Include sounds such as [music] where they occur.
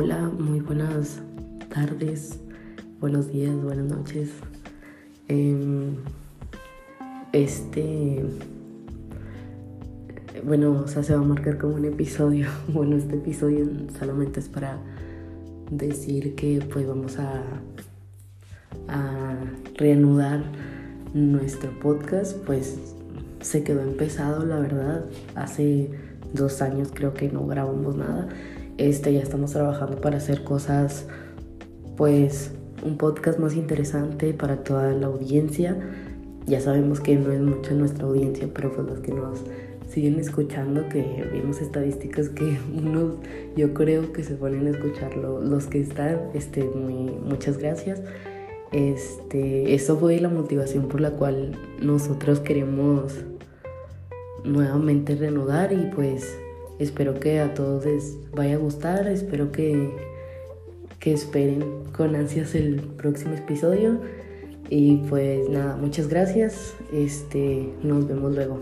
Hola, muy buenas tardes, buenos días, buenas noches. Em, este, bueno, o sea, se va a marcar como un episodio. [laughs] Bueno, este episodio solamente es para decir que pues vamos a, a reanudar nuestro podcast. Pues se quedó empezado, la verdad. Hace dos años creo que no grabamos nada este, ya estamos trabajando para hacer cosas, pues, un podcast más interesante para toda la audiencia. Ya sabemos que no es mucho nuestra audiencia, pero pues los que nos siguen escuchando, que vimos estadísticas que [laughs] unos, yo creo que se ponen a escucharlo, los que están, este, muy, muchas gracias. Este, eso fue la motivación por la cual nosotros queremos nuevamente reanudar y pues Espero que a todos les vaya a gustar, espero que, que esperen con ansias el próximo episodio. Y pues nada, muchas gracias. Este, nos vemos luego.